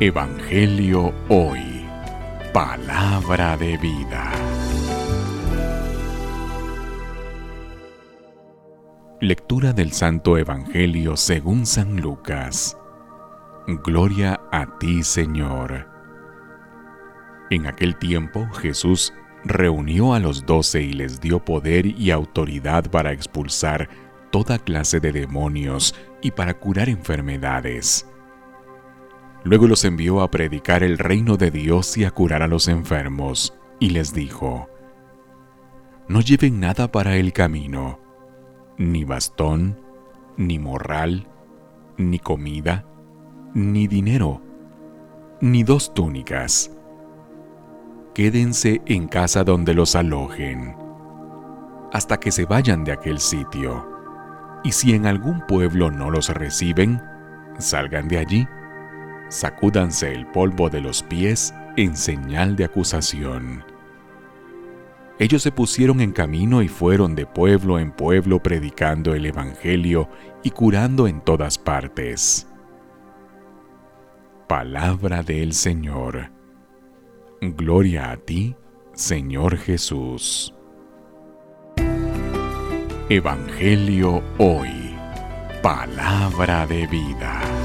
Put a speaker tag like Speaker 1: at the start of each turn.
Speaker 1: Evangelio Hoy. Palabra de vida. Lectura del Santo Evangelio según San Lucas. Gloria a ti, Señor. En aquel tiempo Jesús reunió a los doce y les dio poder y autoridad para expulsar toda clase de demonios y para curar enfermedades. Luego los envió a predicar el reino de Dios y a curar a los enfermos, y les dijo, No lleven nada para el camino, ni bastón, ni morral, ni comida, ni dinero, ni dos túnicas. Quédense en casa donde los alojen, hasta que se vayan de aquel sitio. Y si en algún pueblo no los reciben, salgan de allí sacúdanse el polvo de los pies en señal de acusación. Ellos se pusieron en camino y fueron de pueblo en pueblo predicando el Evangelio y curando en todas partes. Palabra del Señor. Gloria a ti, Señor Jesús. Evangelio hoy. Palabra de vida.